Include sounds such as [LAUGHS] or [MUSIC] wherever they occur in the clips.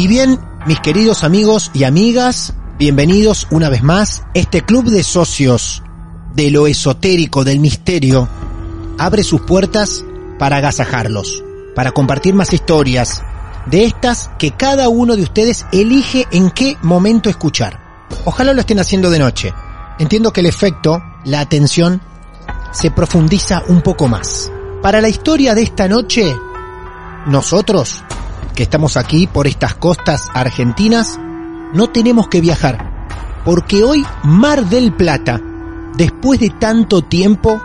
Y bien, mis queridos amigos y amigas, bienvenidos una vez más. Este club de socios de lo esotérico, del misterio, abre sus puertas para agasajarlos, para compartir más historias, de estas que cada uno de ustedes elige en qué momento escuchar. Ojalá lo estén haciendo de noche. Entiendo que el efecto, la atención, se profundiza un poco más. Para la historia de esta noche, nosotros, que estamos aquí por estas costas argentinas, no tenemos que viajar, porque hoy Mar del Plata, después de tanto tiempo,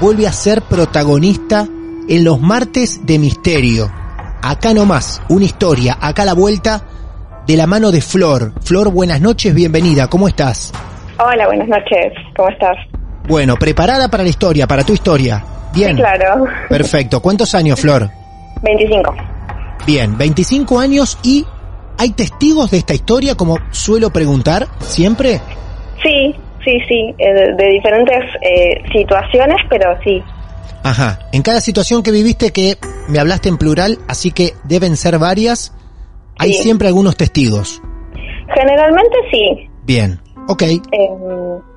vuelve a ser protagonista en los martes de misterio. Acá nomás, una historia, acá a la vuelta, de la mano de Flor. Flor, buenas noches, bienvenida, ¿cómo estás? Hola, buenas noches. ¿Cómo estás? Bueno, preparada para la historia, para tu historia. Bien. Sí, claro. Perfecto. ¿Cuántos años, Flor? 25. Bien, 25 años y ¿hay testigos de esta historia como suelo preguntar siempre? Sí, sí, sí. eh, De, de diferentes eh, situaciones, pero sí. Ajá. En cada situación que viviste que me hablaste en plural, así que deben ser varias, hay Sí. siempre algunos testigos. Generalmente sí. Bien. Ok. eh,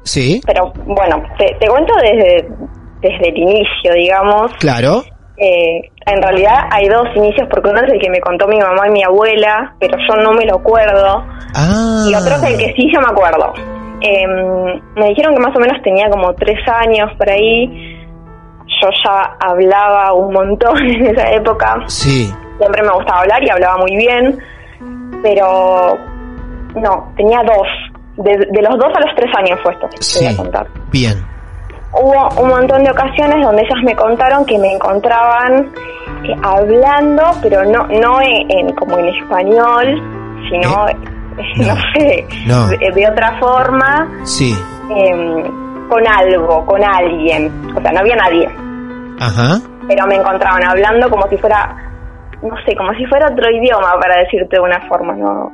Sí. pero bueno, te, te cuento desde, desde el inicio, digamos. Claro. Eh, en realidad hay dos inicios, porque uno es el que me contó mi mamá y mi abuela, pero yo no me lo acuerdo. Ah. Y otro es el que sí yo me acuerdo. Eh, me dijeron que más o menos tenía como tres años por ahí. Yo ya hablaba un montón [LAUGHS] en esa época. Sí. Siempre me gustaba hablar y hablaba muy bien. Pero no, tenía dos. De, de los dos a los tres años fue esto que te Sí. voy a contar. Bien. Hubo un montón de ocasiones donde ellas me contaron que me encontraban eh, hablando, pero no no en, en- como en español, sino, ¿Eh? no, [LAUGHS] No. sé, No. De, de otra forma, Sí. em, con algo, con alguien. O sea, no había nadie, Ajá. pero me encontraban hablando como si fuera, no sé, como si fuera otro idioma, para decirte de una forma, ¿no?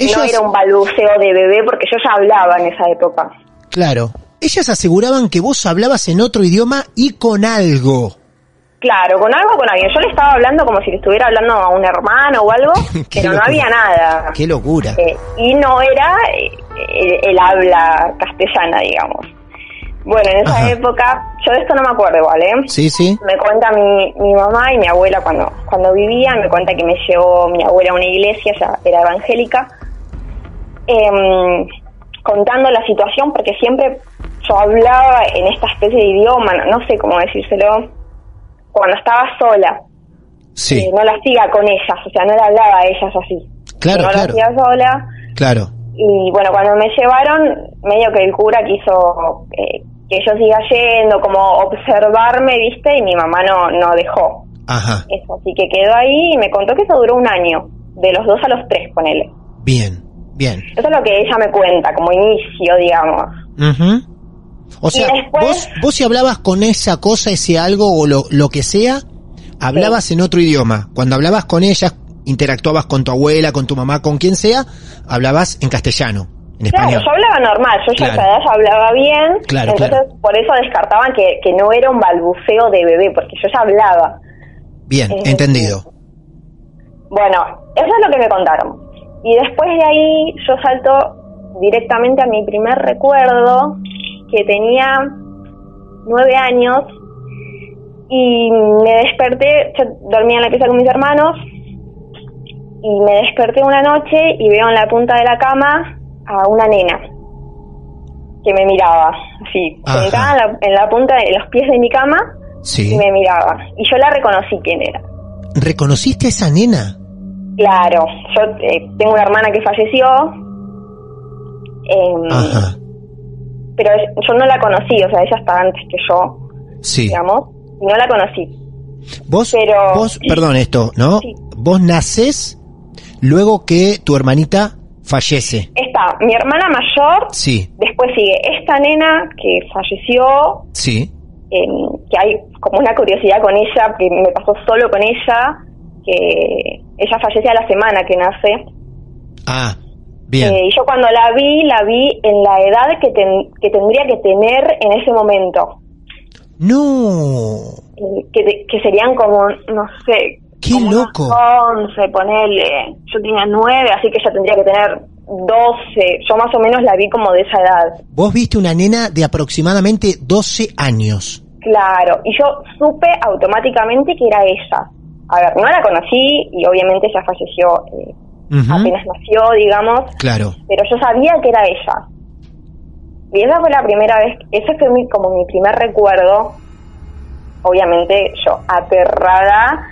No era un balbuceo de bebé porque yo ya hablaba en esa época. claro. Ellas aseguraban que vos hablabas en otro idioma y con algo. Claro, con algo, con alguien. Yo le estaba hablando como si le estuviera hablando a un hermano o algo, [LAUGHS] pero no había nada. Qué locura. Eh, y no era eh, el, el habla castellana, digamos. Bueno, en esa Ajá. época, yo de esto no me acuerdo, ¿vale? Sí, sí. Me cuenta mi, mi mamá y mi abuela cuando, cuando vivían, me cuenta que me llevó mi abuela a una iglesia, ya era evangélica, em, contando la situación, porque siempre yo hablaba en esta especie de idioma, no, no sé cómo decírselo, cuando estaba sola, Sí. eh, no lo hacía con ellas, o sea, no le hablaba a ellas así. Claro, no claro. lo hacía sola. Claro. Y bueno, cuando me llevaron, medio que el cura quiso eh, que yo siga yendo, como observarme, ¿viste? Y mi mamá no, no dejó. Ajá. Eso, así que quedó ahí y me contó que eso duró un año, de los dos a los tres, ponele. Bien. Bien. Eso es lo que ella me cuenta, como inicio, digamos. Ujú. O sea, después- vos, vos si hablabas con esa cosa, ese algo o lo, lo que sea, hablabas en otro idioma. Cuando hablabas con ellas, interactuabas con tu abuela, con tu mamá, con quien sea, hablabas en castellano. en Claro, español. yo hablaba normal, yo ya a esa edad ya hablaba bien, Claro, entonces claro. por eso descartaban que, que no era un balbuceo de bebé, porque yo ya hablaba. Bien, Eh, entendido. Bueno, eso es lo que me contaron. Y después de ahí yo salto directamente a mi primer recuerdo, que tenía nueve años, y me desperté, yo dormía en la pieza con mis hermanos, y me desperté una noche y veo en la punta de la cama a una nena que me miraba, así, sentada en la, en la punta de los pies de mi cama, Sí. y me miraba. Y yo la reconocí quién era. ¿Reconociste a esa nena? Claro, yo eh, tengo una hermana que falleció, em, Ajá. Pero yo no la conocí, o sea, ella está antes que yo, Sí. digamos, no la conocí. Vos, Pero- vos, perdón esto, ¿no? Sí. Vos naces luego que tu hermanita fallece. Está mi hermana mayor, Sí, después sigue esta nena que falleció, sí. em, que hay como una curiosidad con ella, que me pasó solo con ella, que ella fallece a la semana que nace. Ah, bien. Eh, y yo cuando la vi, la vi en la edad que, ten- que tendría que tener en ese momento. No. Eh, que, que serían como, no sé. ¡Qué como unos loco! 11, ponele. Yo tenía 9, así que ella tendría que tener 12. Yo más o menos la vi como de esa edad. Vos viste una nena de aproximadamente 12 años. Claro. Y yo supe automáticamente que era ella. A ver, no la conocí y obviamente ella falleció eh, Apenas nació, digamos. Claro. pero yo sabía que era ella. Y esa fue la primera vez, ese fue mi, como mi primer recuerdo, obviamente yo aterrada,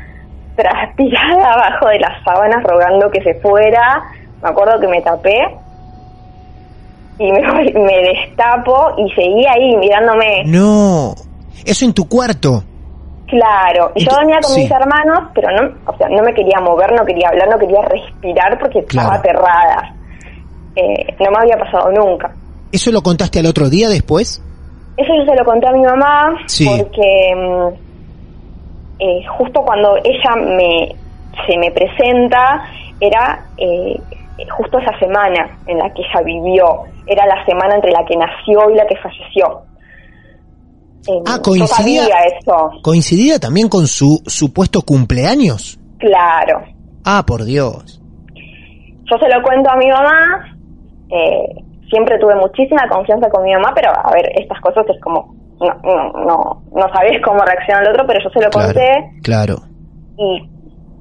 transpirada [LAUGHS] abajo de las sábanas rogando que se fuera, me acuerdo que me tapé y me, me destapo y seguí ahí mirándome, No. Eso en tu cuarto. Claro, y yo dormía con sí. mis hermanos, pero no, o sea, no me quería mover, no quería hablar, no quería respirar porque Claro. estaba aterrada. Eh, no me había pasado nunca. ¿Eso lo contaste al otro día después? Eso yo se lo conté a mi mamá Sí. porque mm, eh, justo cuando ella me se me presenta era eh, justo esa semana en la que ella vivió, era la semana entre la que nació y la que falleció. Ah, coincidía. eso, ¿Coincidía también con su supuesto cumpleaños? claro. Ah, por Dios. Yo se lo cuento a mi mamá, eh, siempre tuve muchísima confianza con mi mamá, pero a ver, estas cosas es como, no, no, no, no sabés cómo reacciona el otro, pero yo se lo Claro. conté Claro. y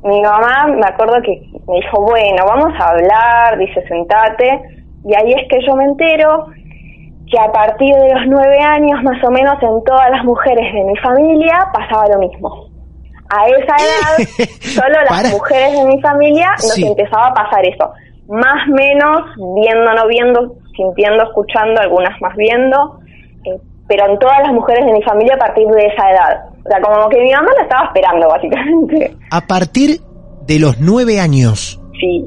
mi mamá me acuerdo que me dijo, bueno, vamos a hablar, dice, sentate, y ahí es que yo me entero que a partir de los nueve años más o menos en todas las mujeres de mi familia pasaba lo mismo. A esa edad, [LAUGHS] solo las Para. mujeres de mi familia nos Sí. empezaba a pasar eso. Más menos, viendo, no viendo, sintiendo, escuchando, algunas más viendo, eh, pero en todas las mujeres de mi familia a partir de esa edad. O sea, como que mi mamá la estaba esperando, básicamente. A partir de los nueve años. Sí,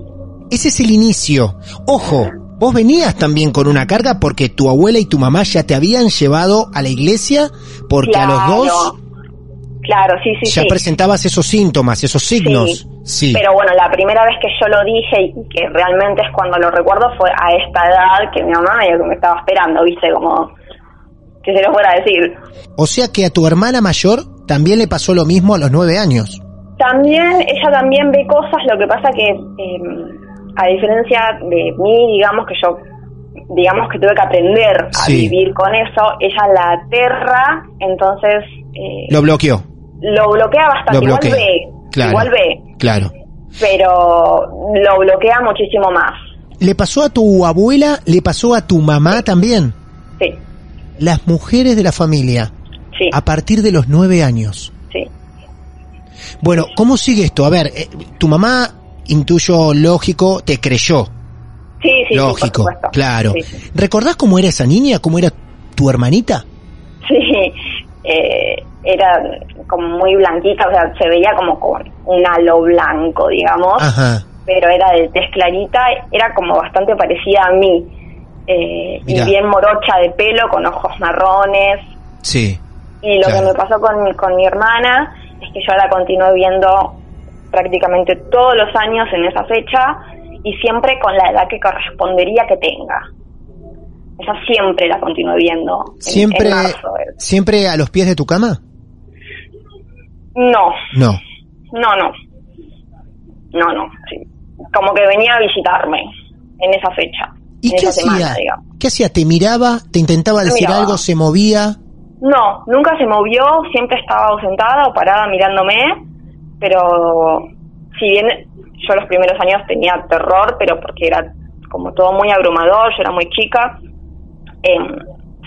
Ese es el inicio. Ojo, vos venías también con una carga porque tu abuela y tu mamá ya te habían llevado a la iglesia porque a los dos Claro, sí, sí, ya sí. presentabas esos síntomas, esos signos. Sí. Pero bueno, la primera vez que yo lo dije y que realmente es cuando lo recuerdo fue a esta edad que mi mamá medio que me estaba esperando, viste, como que se lo fuera a decir. O sea que a tu hermana mayor también le pasó lo mismo a los nueve años. También, ella también ve cosas, lo que pasa que, eh, a diferencia de mí, digamos que yo, digamos que tuve que aprender a Sí. vivir con eso, ella la aterra, entonces eh, Lo bloqueó. lo bloquea bastante, Lo bloquea. igual ve, Claro. igual ve, Claro. pero lo bloquea muchísimo más, ¿Le pasó a tu abuela? ¿Le pasó a tu mamá también? sí, Las mujeres de la familia, sí, a partir de los nueve años. sí. Bueno, ¿cómo sigue esto? A ver, eh, tu mamá, intuyo lógico, te creyó. Sí, sí, sí, lógico, por claro. Sí, sí. ¿Recordás cómo era esa niña? ¿Cómo era tu hermanita? Sí, eh, era como muy blanquita, o sea, se veía como con un halo blanco, digamos, Ajá. pero era de tez clarita, era como bastante parecida a mí, eh, y bien morocha de pelo, con ojos marrones, Sí. y lo Claro. que me pasó con, con mi hermana es que yo la continué viendo prácticamente todos los años en esa fecha, y siempre con la edad que correspondería que tenga. esa siempre la continué viendo. en- ¿Siempre, en marzo. ¿Siempre a los pies de tu cama? No, No. no, no. No, no. sí. Como que venía a visitarme en esa fecha. ¿Y en qué esa semana, hacía? digamos. ¿Qué hacía? ¿Te miraba? ¿Te intentaba decir miraba. algo? ¿Se movía? No, nunca se movió, siempre estaba ausentada o parada mirándome, pero si bien yo los primeros años tenía terror, pero porque era como todo muy abrumador, yo era muy chica, em,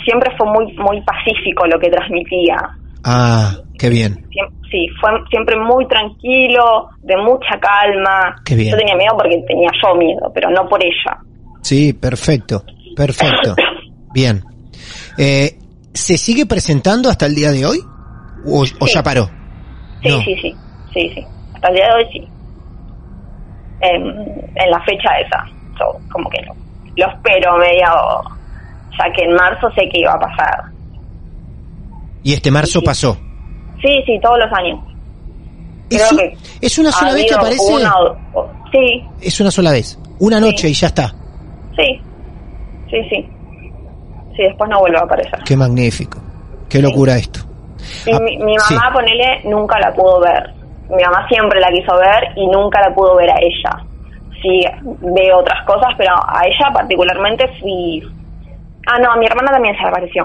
siempre fue muy muy pacífico lo que transmitía. Ah, qué bien. Sí, fue siempre muy tranquilo, de mucha calma. Qué bien. Yo tenía miedo porque tenía yo miedo, pero no por ella. Sí, perfecto, perfecto. [LAUGHS] Bien. Eh, ¿Se sigue presentando hasta el día de hoy? ¿O, ya paró? Sí, No. sí, sí, sí, sí. Hasta el día de hoy sí. En, en la fecha esa, yo como que lo, lo espero medio, ya que en marzo sé que iba a pasar. Y este marzo Sí. pasó. Sí, sí, todos los años. ¿Es, Creo un- que es una sola vez que aparece? una sí, Es una sola vez. Una noche y ya está. sí, sí, sí. Sí, después no vuelve a aparecer. Qué magnífico. Qué locura esto. Y Ah, mi, mi sí. mamá, ponele, nunca la pudo ver. Mi mamá siempre la quiso ver y nunca la pudo ver a ella. Sí, veo otras cosas, pero a ella particularmente fui... Ah, no, a mi hermana también se le apareció.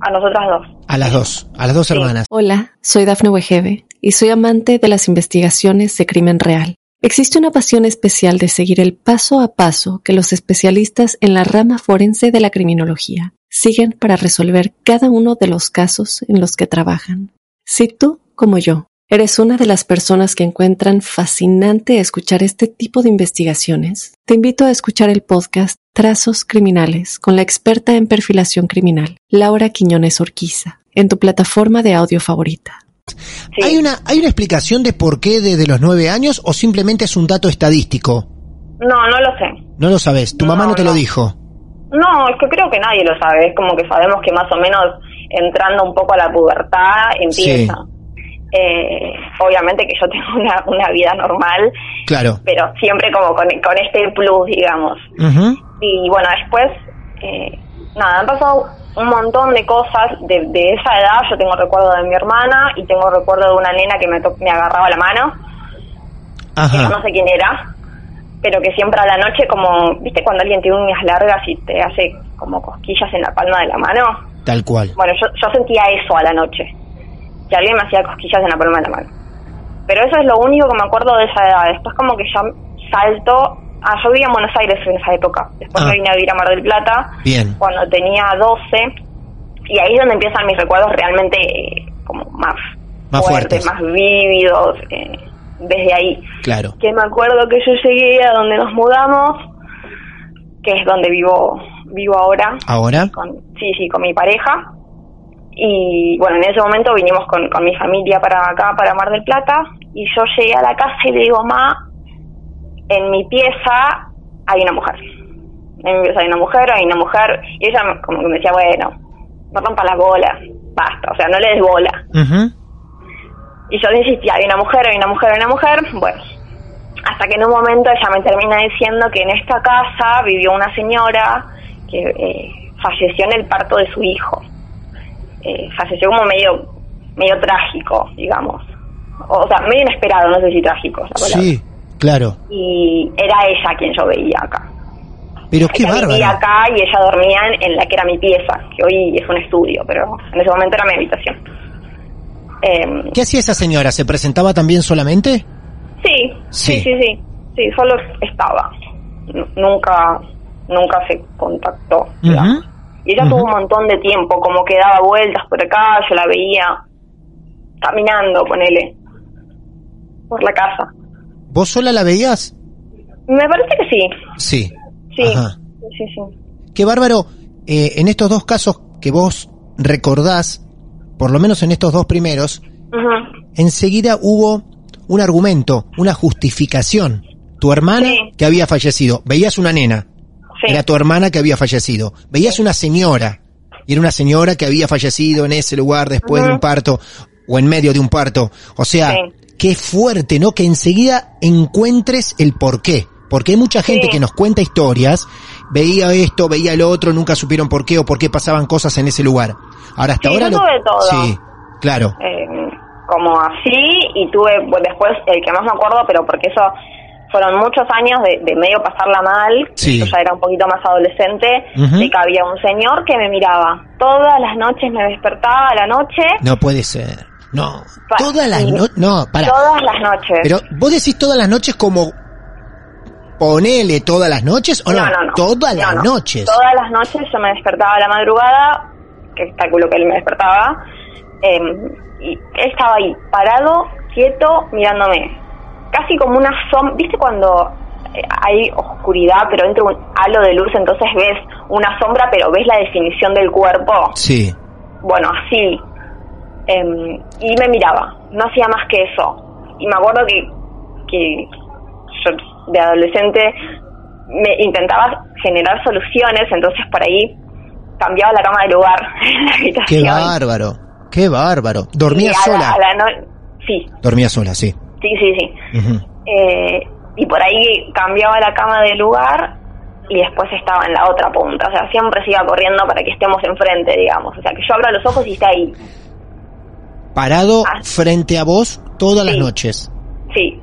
A nosotras dos. A las dos, a las dos Sí. hermanas. Hola, soy Dafne Wegebe y soy amante de las investigaciones de crimen real. Existe una pasión especial de seguir el paso a paso que los especialistas en la rama forense de la criminología siguen para resolver cada uno de los casos en los que trabajan. Si tú, como yo, eres una de las personas que encuentran fascinante escuchar este tipo de investigaciones, te invito a escuchar el podcast Trazos Criminales con la experta en perfilación criminal, Laura Quiñones Orquiza, en tu plataforma de audio favorita. Sí. ¿Hay, una, ¿Hay una explicación de por qué desde los nueve años o simplemente es un dato estadístico? No, no lo sé. No lo sabes, tu No, mamá no te lo dijo. No, es que creo que nadie lo sabe. Es como que sabemos que más o menos entrando un poco a la pubertad empieza. Eh, obviamente que yo [LAUGHS] tengo una, una vida normal, Claro. pero siempre como con, con este plus, digamos. Y bueno, después, eh, nada, han pasado un montón de cosas de, de esa edad. Yo tengo recuerdo de mi hermana y tengo recuerdo de una nena que me, to- me agarraba la mano, que yo no sé quién era, pero que siempre a la noche, como, ¿viste cuando alguien tiene uñas largas y te hace como cosquillas en la palma de la mano? Tal cual. Bueno, yo, yo sentía eso a la noche, que alguien me hacía cosquillas en la palma de la mano. Pero eso es lo único que me acuerdo de esa edad. Después como que ya salto... Ah, yo vivía en Buenos Aires en esa época. Después Ah. me vine a vivir a Mar del Plata Bien. cuando tenía 12. Y ahí es donde empiezan mis recuerdos realmente eh, como más, Más fuertes. más vívidos. eh, desde ahí. Claro. Que me acuerdo que yo llegué a donde nos mudamos, que es donde vivo vivo ahora Ahora. con, sí, sí, con mi pareja. Y bueno, en ese momento vinimos con, con mi familia para acá, para Mar del Plata. Y yo llegué a la casa y le digo, ma, en mi pieza hay una mujer. En mi pieza hay una mujer, hay una mujer. Y ella como que me decía, bueno, no rompa las bolas, basta, o sea, no le des bola. Y yo le insistía, hay una mujer, hay una mujer, hay una mujer. Bueno, hasta que en un momento ella me termina diciendo que en esta casa vivió una señora que eh, falleció en el parto de su hijo. Eh, falleció como medio, medio trágico, digamos. O, o sea, medio inesperado, no sé si trágico la. Sí, claro. Y era ella quien yo veía acá. Pero qué ella vivía acá y ella dormía en, en la que era mi pieza, que hoy es un estudio, pero en ese momento era mi habitación. Em, ¿Qué hacía esa señora? ¿Se presentaba también solamente? Sí, Sí. sí, sí, sí, sí, solo estaba. N- nunca, nunca se contactó. Ujú. Y ella tuvo un montón de tiempo, como que daba vueltas por acá, yo la veía caminando, ponele, por la casa. ¿Vos sola la veías? Me parece que sí, Sí. sí, Ajá. sí, sí. Qué bárbaro. eh, en estos dos casos que vos recordás, por lo menos en estos dos primeros, enseguida hubo un argumento, una justificación. Tu hermana Sí. que había fallecido, veías una nena, Sí. era tu hermana que había fallecido, veías una señora, y era una señora que había fallecido en ese lugar después de un parto o en medio de un parto. O sea, Sí. qué fuerte, ¿no? Que enseguida encuentres el porqué. Porque hay mucha gente Sí. que nos cuenta historias veía esto, veía lo otro, nunca supieron por qué o por qué pasaban cosas en ese lugar. Ahora hasta ahora yo lo- tuve todo. Sí, claro. eh, como así y tuve después el que más me acuerdo pero porque eso fueron muchos años de, de medio pasarla mal Sí. yo ya era un poquito más adolescente Ujú. de que había un señor que me miraba todas las noches me despertaba a la noche No puede ser. No. Pa- Todas las noches. No, para. todas las noches Pero vos decís todas las noches como ponele todas las noches o no? no, no, no. Todas las no. noches. todas las noches yo me despertaba a la madrugada que calculo que él me despertaba eh, y él estaba ahí parado quieto mirándome casi como una sombra viste cuando eh, hay oscuridad pero entra un halo de luz entonces ves una sombra pero ves la definición del cuerpo Sí. bueno así Em, y me miraba no hacía más que eso y me acuerdo que que yo de adolescente me intentaba generar soluciones entonces por ahí cambiaba la cama de lugar [LAUGHS] en la habitación Qué bárbaro. Qué bárbaro. Dormía la- sola. la no- sí Dormía sola, sí. Sí sí sí. Eh, y por ahí cambiaba la cama de lugar y después estaba en la otra punta. O sea, siempre se iba corriendo para que estemos enfrente, digamos. O sea, que yo abra los ojos y está ahí. Parado Ah. frente a vos todas las noches. Sí.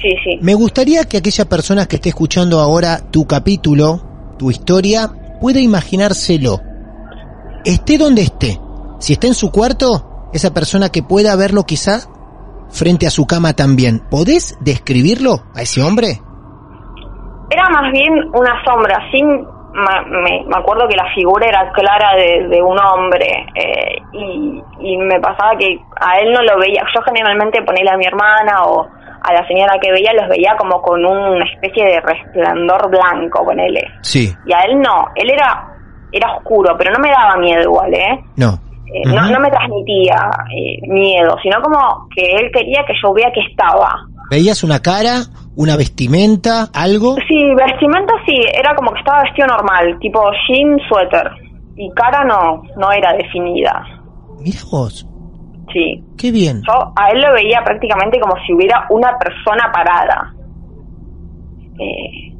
Sí, sí. Me gustaría que aquella persona que esté escuchando ahora tu capítulo, tu historia, pueda imaginárselo. Esté donde esté. Si está en su cuarto, esa persona que pueda verlo quizá frente a su cama también. ¿Podés describirlo a ese hombre? Era más bien una sombra. Ma- me, me acuerdo que la figura era clara de, de un hombre. eh, y, y me pasaba que a él no lo veía. Yo generalmente ponía a mi hermana o a la señora que veía, los veía como con una especie de resplandor blanco, ponele. Sí. Y a él no, él era era oscuro, pero no me daba miedo igual, ¿eh? No. Eh, no, no me transmitía eh, miedo, sino como que él quería que yo vea que estaba. ¿Veías una cara, una vestimenta, algo? Sí, vestimenta sí, era como que estaba vestido normal, tipo jean, suéter. Y cara no, no era definida. Mira vos, Sí. qué bien. Yo a él lo veía prácticamente como si hubiera una persona parada. Eh,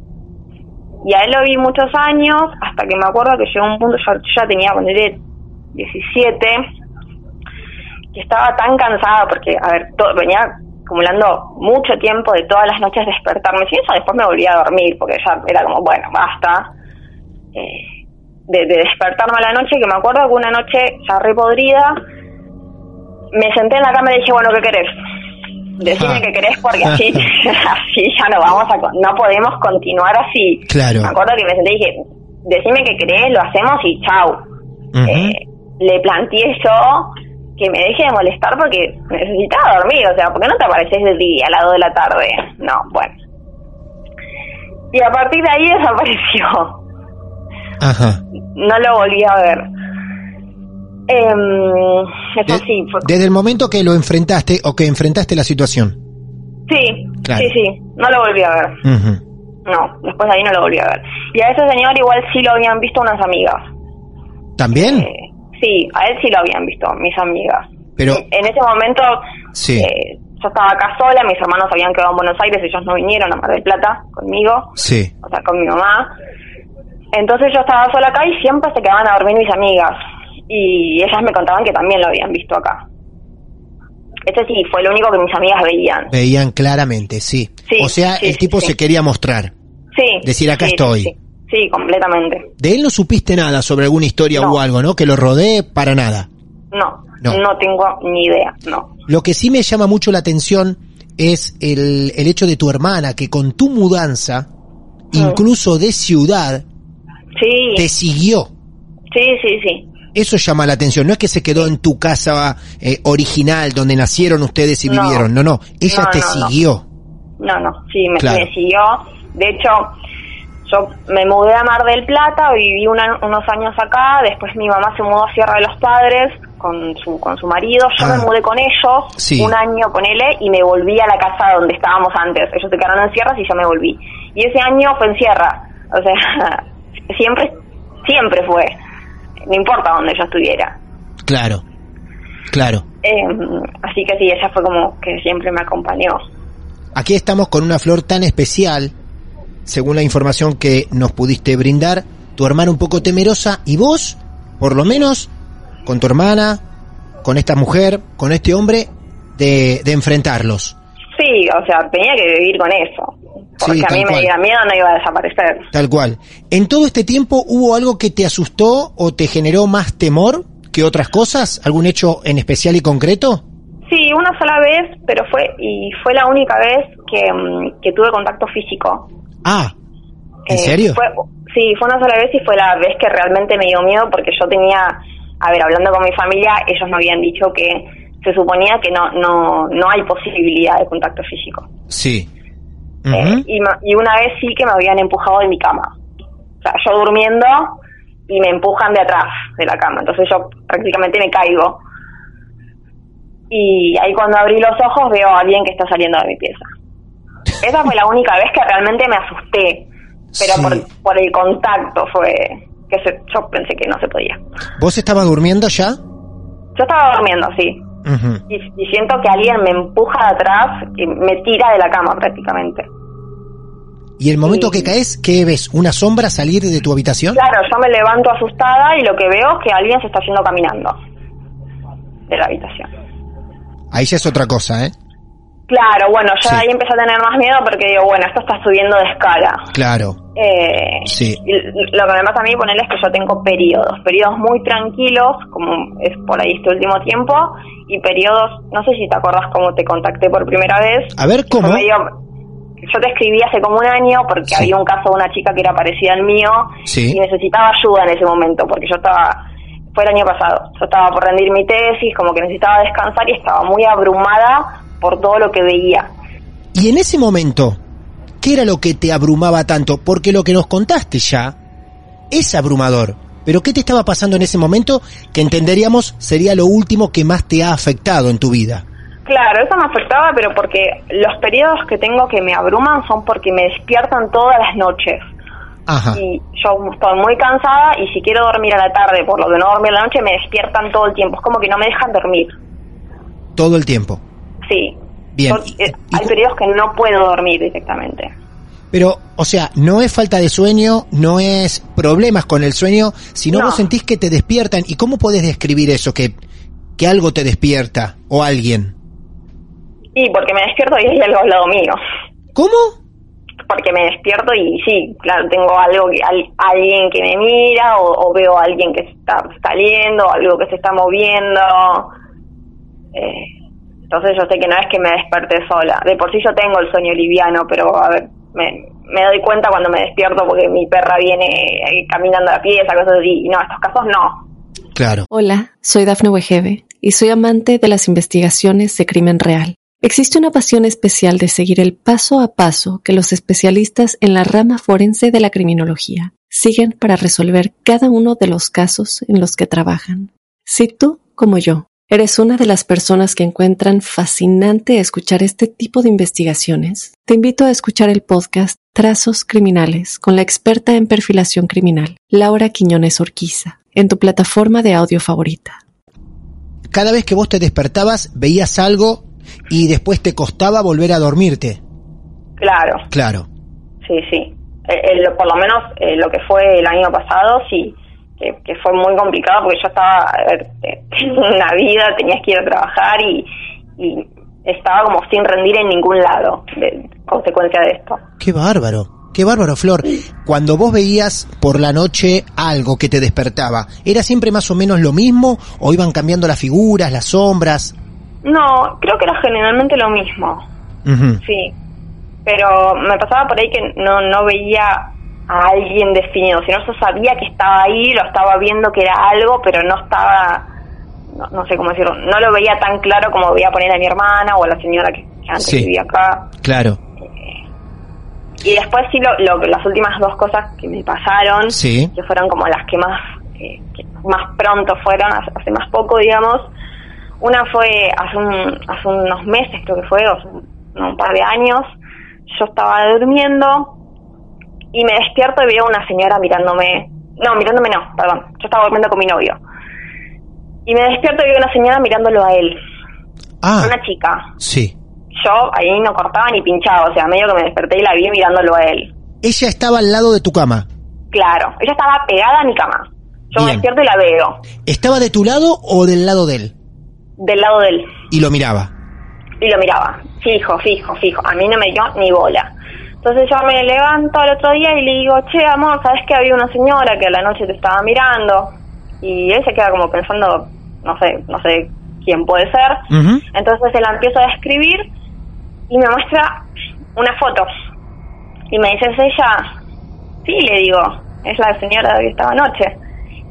y a él lo vi muchos años, hasta que me acuerdo que llegó un punto, yo, yo ya tenía, ponerle 17, que estaba tan cansada porque, a ver, venía acumulando mucho tiempo de todas las noches despertarme. Si eso después me volvía a dormir, porque ya era como, bueno, basta. Eh, de, de despertarme a la noche, que me acuerdo que una noche ya repodrida, me senté en la cama y dije, bueno, ¿qué querés? Decime Ah. qué querés porque así, [LAUGHS] así ya no vamos a, no podemos continuar así. Claro. Me acuerdo que me senté y dije, decime qué querés, lo hacemos y chau. Eh, le planteé yo que me deje de molestar porque necesitaba dormir, o sea, ¿por qué no te apareces de día a las 2 de la tarde? No, bueno. Y a partir de ahí [LAUGHS] desapareció Ajá. no lo volví a ver. Em, eso De- sí, fue- desde el momento que lo enfrentaste o que enfrentaste la situación. sí, Claro. sí, sí, no lo volví a ver. No, después de ahí no lo volví a ver. Y a ese señor igual sí lo habían visto unas amigas. ¿También? Eh, sí, a él sí lo habían visto mis amigas. Pero, En ese momento sí, eh, yo estaba acá sola, mis hermanos habían quedado en Buenos Aires, ellos no vinieron a Mar del Plata conmigo, sí. o sea, con mi mamá. Entonces yo estaba sola acá y siempre se quedaban a dormir mis amigas. Y ellas me contaban que también lo habían visto acá. Este sí, fue lo único que mis amigas veían. Veían claramente, sí. Sí, o sea, sí, el tipo se quería mostrar. Sí. Decir, acá sí, estoy. Sí, completamente. De él no supiste nada sobre alguna historia No. o algo, ¿no? Que lo rodee para nada. No, No. no, tengo ni idea, no. Lo que sí me llama mucho la atención es el, el hecho de tu hermana, que con tu mudanza, incluso de ciudad, Sí, te siguió. sí, sí, sí. Eso llama la atención. No es que se quedó en tu casa eh, original, donde nacieron ustedes y No. vivieron. No, no. Ella No, te siguió. No, no, sí, me, Claro. me siguió. De hecho, yo me mudé a Mar del Plata, viví una- unos años acá, después mi mamá se mudó a Sierra de los Padres con su, con su marido, yo Ah. me mudé con ellos Sí. un año con él y me volví a la casa donde estábamos antes. Ellos se quedaron en Sierras y yo me volví. Y ese año fue en Sierra. O sea, [LAUGHS] siempre, siempre fue. No importa donde yo estuviera. Claro. Claro. Eh, así que sí, ella fue como que siempre me acompañó. Aquí estamos con una flor tan especial según la información que nos pudiste brindar, tu hermana un poco temerosa y vos, por lo menos, con tu hermana, con esta mujer, con este hombre, de, de enfrentarlos. Sí, o sea, tenía que vivir con eso. Porque Sí, a mí me diera miedo no iba a desaparecer. Tal cual. ¿En todo este tiempo hubo algo que te asustó o te generó más temor que otras cosas? ¿Algún hecho en especial y concreto? Sí, una sola vez, pero fue y fue la única vez que, mm, que tuve contacto físico. Ah, ¿en Eh, serio? Fue, sí, fue una sola vez y fue la vez que realmente me dio miedo porque yo tenía, a ver, hablando con mi familia, ellos me habían dicho que se suponía que no no no hay posibilidad de contacto físico. Sí. Eh, y, y una vez sí que me habían empujado de mi cama. O sea, yo durmiendo y me empujan de atrás de la cama. Entonces yo prácticamente me caigo. Y ahí cuando abrí los ojos veo a alguien que está saliendo de mi pieza. Esa fue la única vez que realmente me asusté. Pero Sí. por, por el contacto fue que se- yo pensé que no se podía. ¿Vos estabas durmiendo ya? Yo estaba durmiendo, sí. Y, y siento que alguien me empuja de atrás y me tira de la cama prácticamente. ¿Y el momento Sí. que caes, qué ves? ¿Una sombra salir de tu habitación? Claro, yo me levanto asustada y lo que veo es que alguien se está yendo caminando de la habitación. Ahí ya es otra cosa, ¿eh? Claro, bueno, yo Sí. ahí empecé a tener más miedo porque digo, bueno, esto está subiendo de escala. Claro. Eh, Sí. lo que me pasa a mí, ponerle es que yo tengo periodos, periodos muy tranquilos, como es por ahí este último tiempo, y periodos, no sé si te acordás cómo te contacté por primera vez. A ver, ¿cómo? medio- yo te escribí hace como un año porque Sí. había un caso de una chica que era parecida al mío Sí. y necesitaba ayuda en ese momento porque yo estaba, fue el año pasado, yo estaba por rendir mi tesis, como que necesitaba descansar y estaba muy abrumada por todo lo que veía. Y en ese momento, ¿qué era lo que te abrumaba tanto? Porque lo que nos contaste ya es abrumador. Pero ¿qué te estaba pasando en ese momento que entenderíamos sería lo último que más te ha afectado en tu vida? Claro, eso me afectaba, pero porque los periodos que tengo que me abruman son porque me despiertan todas las noches. Ajá. Y yo estoy muy cansada y si quiero dormir a la tarde, por lo de no dormir a la noche, me despiertan todo el tiempo. Es como que no me dejan dormir. Todo el tiempo. Sí. Bien. Eh, hay periodos que no puedo dormir directamente. Pero, o sea, no es falta de sueño, no es problemas con el sueño, sino No. vos sentís que te despiertan. ¿Y cómo podés describir eso? Que, que algo te despierta o alguien. Y porque me despierto y hay algo al lado mío. ¿Cómo? Porque me despierto y sí, claro, tengo algo que al- alguien que me mira o, o veo a alguien que está saliendo, algo que se está moviendo. Eh, entonces yo sé que no es que me desperté sola. De por sí yo tengo el sueño liviano, pero a ver, me, me doy cuenta cuando me despierto porque mi perra viene eh, caminando a la pieza, cosas así. Y no, estos casos no. Claro. Hola, soy Dafne Wegebe y soy amante de las investigaciones de crimen real. Existe una pasión especial de seguir el paso a paso que los especialistas en la rama forense de la criminología siguen para resolver cada uno de los casos en los que trabajan. Si tú, como yo, eres una de las personas que encuentran fascinante escuchar este tipo de investigaciones, te invito a escuchar el podcast Trazos Criminales con la experta en perfilación criminal, Laura Quiñones Orquiza, en tu plataforma de audio favorita. Cada vez que vos te despertabas, veías algo y después te costaba volver a dormirte. Claro. Claro. Sí, sí. Eh, eh, por lo menos eh, lo que fue el año pasado, sí, que, que fue muy complicado porque yo estaba, a ver, tengo una vida, tenías que ir a trabajar y, y estaba como sin rendir en ningún lado, de consecuencia de esto. Qué bárbaro. Qué bárbaro, Flor. Cuando vos veías por la noche algo que te despertaba, ¿era siempre más o menos lo mismo o iban cambiando las figuras, las sombras? No, creo que era generalmente lo mismo, sí. Pero me pasaba por ahí que no, no veía a alguien definido, sino yo sabía que estaba ahí, lo estaba viendo que era algo, pero no estaba, no, no sé cómo decirlo, no lo veía tan claro como veía poner a mi hermana o a la señora que, antes Sí. vivía acá. Claro. Y después sí, lo, lo- las últimas dos cosas que me pasaron, Sí. que fueron como las que más, eh, que más pronto fueron, hace, hace más poco, digamos. Una fue hace, un- hace unos meses, creo que fue, o sea, no, un par de años. Yo estaba durmiendo y me despierto y veo una señora mirándome. No, mirándome no, perdón. Yo estaba durmiendo con mi novio. Y me despierto y veo una señora mirándolo a él. Ah, Una chica. sí. Yo ahí no cortaba ni pinchaba, o sea, medio que me desperté y la vi mirándolo a él. ella estaba al lado de tu cama. Claro, ella estaba pegada a mi cama. Yo me despierto y la veo, ¿Estaba de tu lado o del lado de él? del lado de él. Y lo miraba. y lo miraba, fijo, fijo, fijo. A mí no me dio ni bola. Entonces yo me levanto al otro día y le digo, che, amor, ¿sabes que había una señora que a la noche te estaba mirando? Y él se queda como pensando, no sé, no sé quién puede ser. Entonces se la empiezo a escribir y me muestra una foto. Y me dice, ¿es ella? Sí, le digo, es la señora que estaba anoche.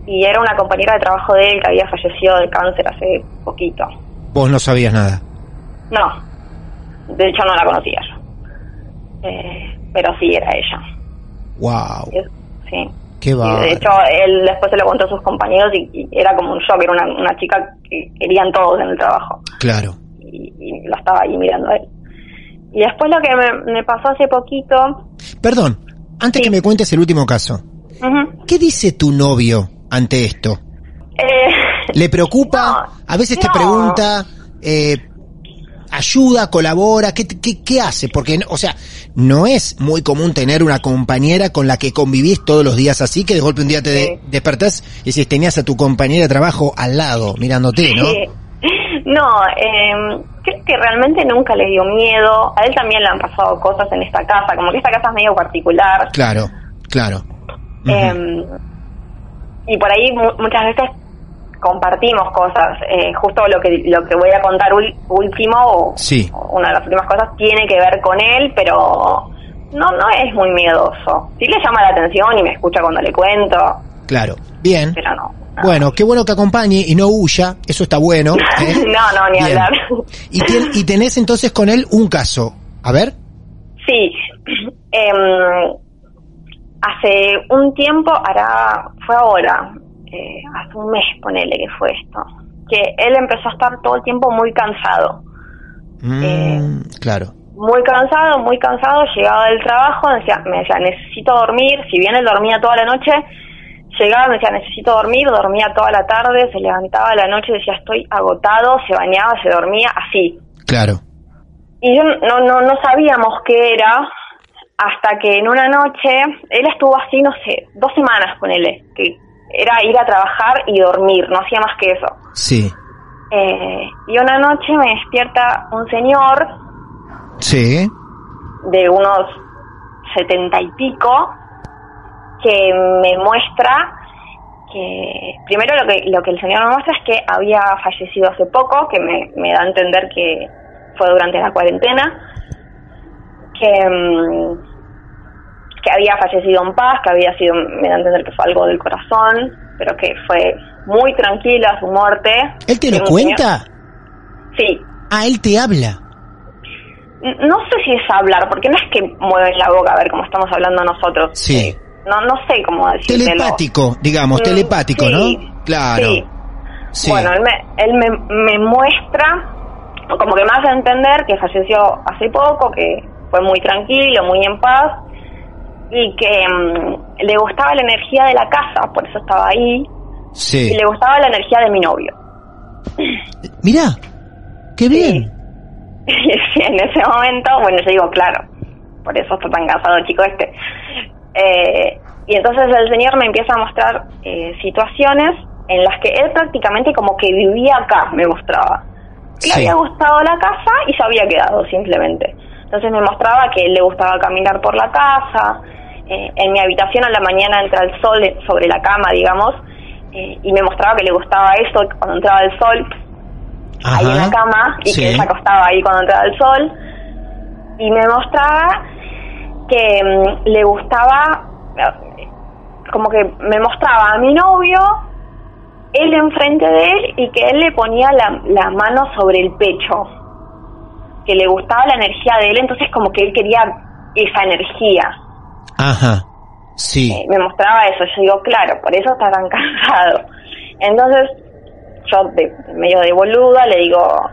Y era una compañera de trabajo de él que había fallecido de cáncer hace poquito. Vos no sabías nada. No, de hecho no la conocía. Eh, pero sí, era ella. Wow. Sí. Qué va. de hecho, él después se lo contó a sus compañeros y, y era como un shock, era una, una chica que querían todos en el trabajo. Claro. Y, y lo estaba ahí mirando a él. Y después lo que me, me pasó hace poquito... Perdón, antes Sí. que me cuentes el último caso. ¿Qué dice tu novio ante esto? eh, ¿Le preocupa? [LAUGHS] No, a veces te pregunta, eh, ayuda, colabora, ¿qué, qué, qué hace? Porque, o sea, no es muy común tener una compañera con la que convivís todos los días así, que de golpe un día te de- despertás y decís, tenías a tu compañera de trabajo al lado, mirándote, ¿no? Sí. No, eh, creo que realmente nunca le dio miedo. A él también le han pasado cosas en esta casa, como que esta casa es medio particular. Claro, claro. Eh, y por ahí mu- muchas veces compartimos cosas. Eh, justo lo que lo que voy a contar ul- último, o, Sí. o una de las últimas cosas, tiene que ver con él, pero no no es muy miedoso. Sí le llama la atención y me escucha cuando le cuento, Claro. Bien. pero no. no. Bueno, qué bueno que acompañe y no huya, eso está bueno. ¿eh? [LAUGHS] no, no, ni Bien. hablar. Y, tien- y tenés entonces con él un caso. A ver. Sí, [CLEARS THROAT] em, hace un tiempo, hará, fue ahora, eh, hace un mes, ponele que fue esto, que él empezó a estar todo el tiempo muy cansado, Mm, Eh. claro. muy cansado, muy cansado, llegaba del trabajo, decía, me decía, necesito dormir, si bien él dormía toda la noche, llegaba, me decía, necesito dormir, dormía toda la tarde, se levantaba a la noche, decía, estoy agotado, se bañaba, se dormía, así, Claro. y yo no, no, no sabíamos qué era hasta que en una noche él estuvo así, no sé, dos semanas con él, que era ir a trabajar y dormir, no hacía más que eso. Sí. Eh, y una noche me despierta un señor Sí. de unos setenta y pico que me muestra que primero lo que lo que el señor me muestra es que había fallecido hace poco que me, me da a entender que fue durante la cuarentena que mm, que había fallecido en paz que había sido me da a entender que fue algo del corazón pero que fue muy tranquila su muerte ¿Él te lo cuenta? señor- sí Ah, él te habla. no sé si es hablar, porque no es que mueven la boca a ver cómo estamos hablando nosotros. Sí. No, no sé cómo decirlo. Telepático, digamos, Mm, telepático, sí, ¿no? Claro. Sí. Sí. Bueno, él, me, él me, me muestra, como que me hace entender que falleció hace poco, que fue muy tranquilo, muy en paz, y que mm, le gustaba la energía de la casa, por eso estaba ahí, Sí. y le gustaba la energía de mi novio. Mirá, qué bien. [LAUGHS] Y en ese momento, bueno, yo digo, claro, por eso está tan cansado el chico este. Eh, y entonces el señor me empieza a mostrar eh, situaciones en las que él prácticamente como que vivía acá, me mostraba. Le Sí. había gustado la casa y se había quedado simplemente. Entonces me mostraba que le gustaba caminar por la casa. eh, en mi habitación a la mañana entra el sol sobre la cama, digamos, eh, y me mostraba que le gustaba eso cuando entraba el sol ahí en la cama y Sí. que se acostaba ahí cuando entraba el sol y me mostraba que mm, le gustaba eh, como que me mostraba a mi novio él enfrente de él y que él le ponía la, la mano sobre el pecho que le gustaba la energía de él entonces como que él quería esa energía Ajá. Sí. eh, me mostraba eso. Yo digo, claro, por eso está tan [LAUGHS] cansado. Entonces, yo de, medio de boluda le digo,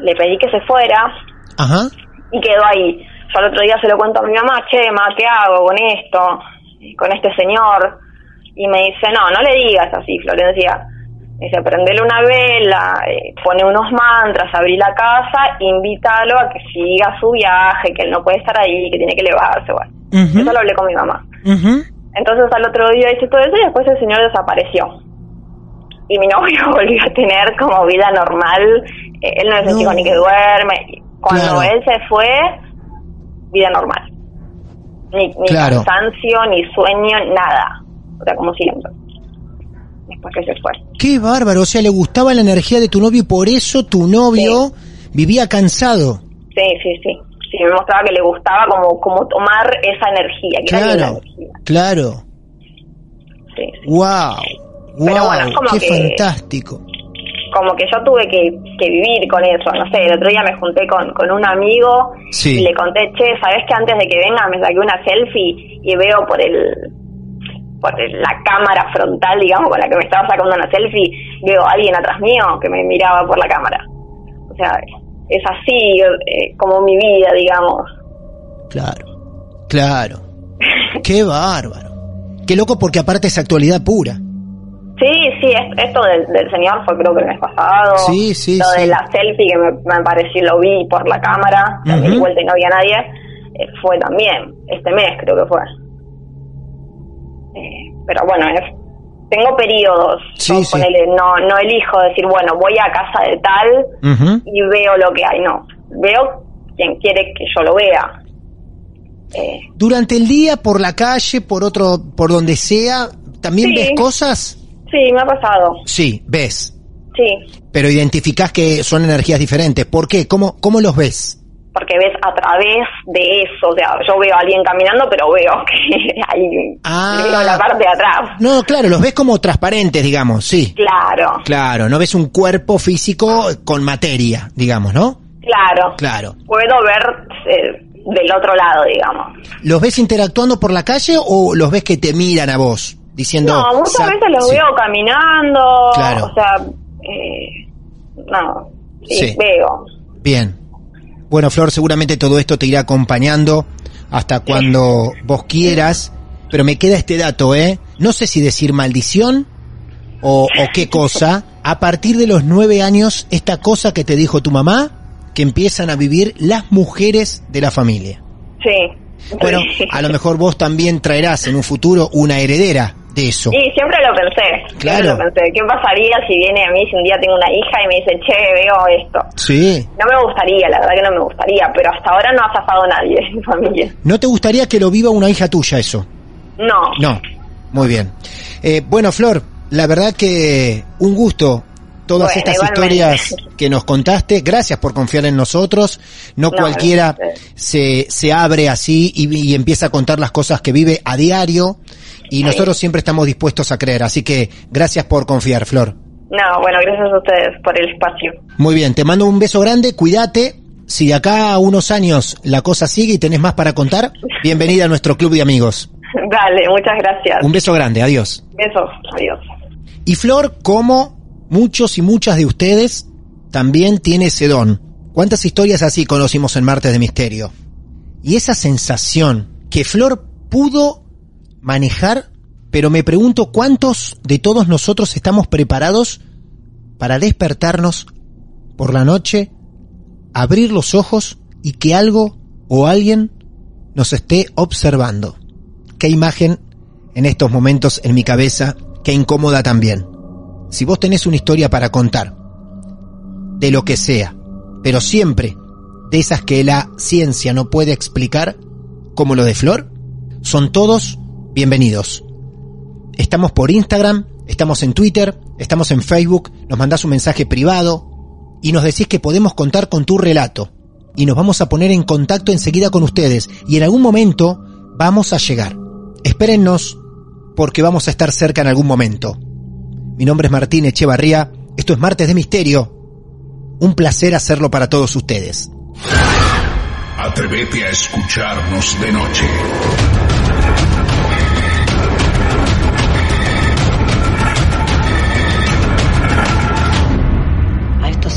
le pedí que se fuera Ajá. y quedó ahí. Yo el otro día se lo cuento a mi mamá, che, ma, ¿qué hago con esto? Con este señor. Y me dice, no, no le digas así, Florencia. Dice, prendele una vela, eh, pone unos mantras, abrí la casa, invítalo a que siga su viaje, que él no puede estar ahí, que tiene que elevarse, bueno. Eso lo hablé con mi mamá. Entonces al otro día hice todo eso y después el señor desapareció. Y mi [LAUGHS] novio volvió a tener como vida normal. Eh, él no es el No. chico ni que duerme. Cuando Claro. él se fue, vida normal. Ni, ni Claro. cansancio, ni sueño, nada. O sea, como siempre. Después que se fue. Qué bárbaro, o sea, le gustaba la energía de tu novio y por eso tu novio vivía cansado. Sí, sí, sí. Sí, me mostraba que le gustaba como, como tomar esa energía. Que era Claro, energía. claro. Sí, sí. Wow, Pero bueno, como qué que- fantástico. como que yo tuve que, que vivir con eso, no sé, el otro día me junté con, con un amigo Sí. y le conté, che, ¿sabes que antes de que venga me saqué una selfie y veo por el por la cámara frontal, digamos, con la que me estaba sacando una selfie, veo a alguien atrás mío que me miraba por la cámara. O sea, es así eh, como mi vida, digamos. Claro, claro. Qué bárbaro. Qué loco porque aparte es actualidad pura. Sí, sí, es- esto del, del señor fue creo que el mes pasado. Sí, sí, Lo sí. de la selfie que me, me pareció, lo vi por la cámara, me di Ujú. vuelta y no había nadie, eh, fue también, este mes creo que fue. Eh, pero bueno, es, tengo periodos. Sí, Yo, sí. ponele, no, no elijo decir, bueno, voy a casa de tal y veo lo que hay, no. Veo quien quiere que yo lo vea. Eh, Durante el día, por la calle, por otro, por donde sea, ¿también Sí. ves cosas? sí, me ha pasado. Sí, ves. Sí, Pero identificás que son energías diferentes. ¿Por qué? ¿Cómo, cómo los ves? Porque ves a través de eso, o sea, yo veo a alguien caminando, pero veo [LAUGHS] que hay Ah. veo la parte de atrás. No, claro, los ves como transparentes, digamos, sí. Claro, Claro, no ves un cuerpo físico con materia, digamos, ¿no? claro. Claro. Puedo ver eh, del otro lado, digamos. ¿Los ves interactuando por la calle o los ves que te miran a vos? Diciendo... No, muchas "Sa- veces los sí". veo caminando, Claro. o sea, eh, no, sí, Sí. veo. Bien. Bueno, Flor, seguramente todo esto te irá acompañando hasta cuando vos quieras, pero me queda este dato, ¿eh? No sé si decir maldición o, o qué cosa. A partir de los nueve años, esta cosa que te dijo tu mamá, que empiezan a vivir las mujeres de la familia. Sí. Bueno, a lo mejor vos también traerás en un futuro una heredera de eso. Y siempre lo pensé. Claro. Lo pensé. ¿Qué pasaría si viene a mí, si un día tengo una hija y me dice, che, veo esto? Sí. No me gustaría, la verdad que no me gustaría, pero hasta ahora no ha zafado nadie en mi familia. ¿No te gustaría que lo viva una hija tuya eso? No. No, muy bien. Eh, bueno, Flor, la verdad que un gusto todas Bueno, estas igualmente. historias que nos contaste. Gracias por confiar en nosotros. No, No, cualquiera se, se abre así y, y empieza a contar las cosas que vive a diario. Y nosotros siempre estamos dispuestos a creer. Así que gracias por confiar, Flor. No, bueno, gracias a ustedes por el espacio. Muy bien, te mando un beso grande, cuídate. Si de acá a unos años la cosa sigue y tenés más para contar, [LAUGHS] bienvenida a nuestro club de amigos. Dale, muchas gracias. Un beso grande, adiós. Besos, adiós. Y Flor, como muchos y muchas de ustedes, también tiene ese don. ¿Cuántas historias así conocimos en Martes de Misterio? Y esa sensación que Flor pudo manejar, pero me pregunto cuántos de todos nosotros estamos preparados para despertarnos por la noche, abrir los ojos y que algo o alguien nos esté observando. Qué imagen en estos momentos en mi cabeza, qué incómoda también. Si vos tenés una historia para contar, de lo que sea, pero siempre de esas que la ciencia no puede explicar, como lo de Flor, son todos bienvenidos. Estamos por Instagram, estamos en Twitter, estamos en Facebook, nos mandás un mensaje privado y nos decís que podemos contar con tu relato. Y nos vamos a poner en contacto enseguida con ustedes y en algún momento vamos a llegar. Espérennos porque vamos a estar cerca en algún momento. Mi nombre es Martín Echevarría, esto es Martes de Misterio. Un placer hacerlo para todos ustedes. Atrévete a escucharnos de noche.